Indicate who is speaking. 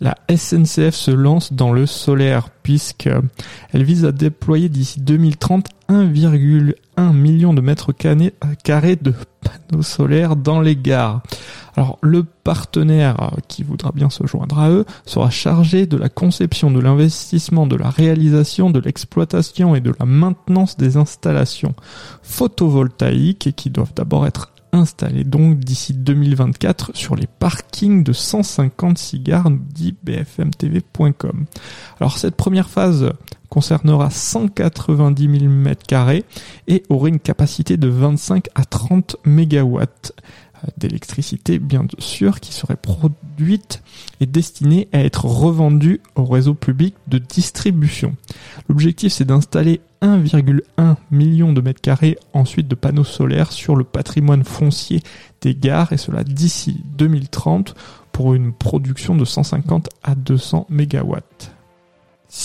Speaker 1: La SNCF se lance dans le solaire puisque elle vise à déployer d'ici 2030 1,1 million de mètres carrés de panneaux solaires dans les gares. Alors le partenaire qui voudra bien se joindre à eux sera chargé de la conception, de l'investissement, de la réalisation, de l'exploitation et de la maintenance des installations photovoltaïques qui doivent d'abord être installé donc d'ici 2024 sur les parkings de 156 gares, nous dit bfmtv.com. Alors cette première phase concernera 190 000 m2 et aurait une capacité de 25 à 30 MW d'électricité bien sûr qui serait produite et destinée à être revendue au réseau public de distribution. L'objectif c'est d'installer 1,1 million de mètres carrés ensuite de panneaux solaires sur le patrimoine foncier des gares et cela d'ici 2030 pour une production de 150 à 200 mégawatts.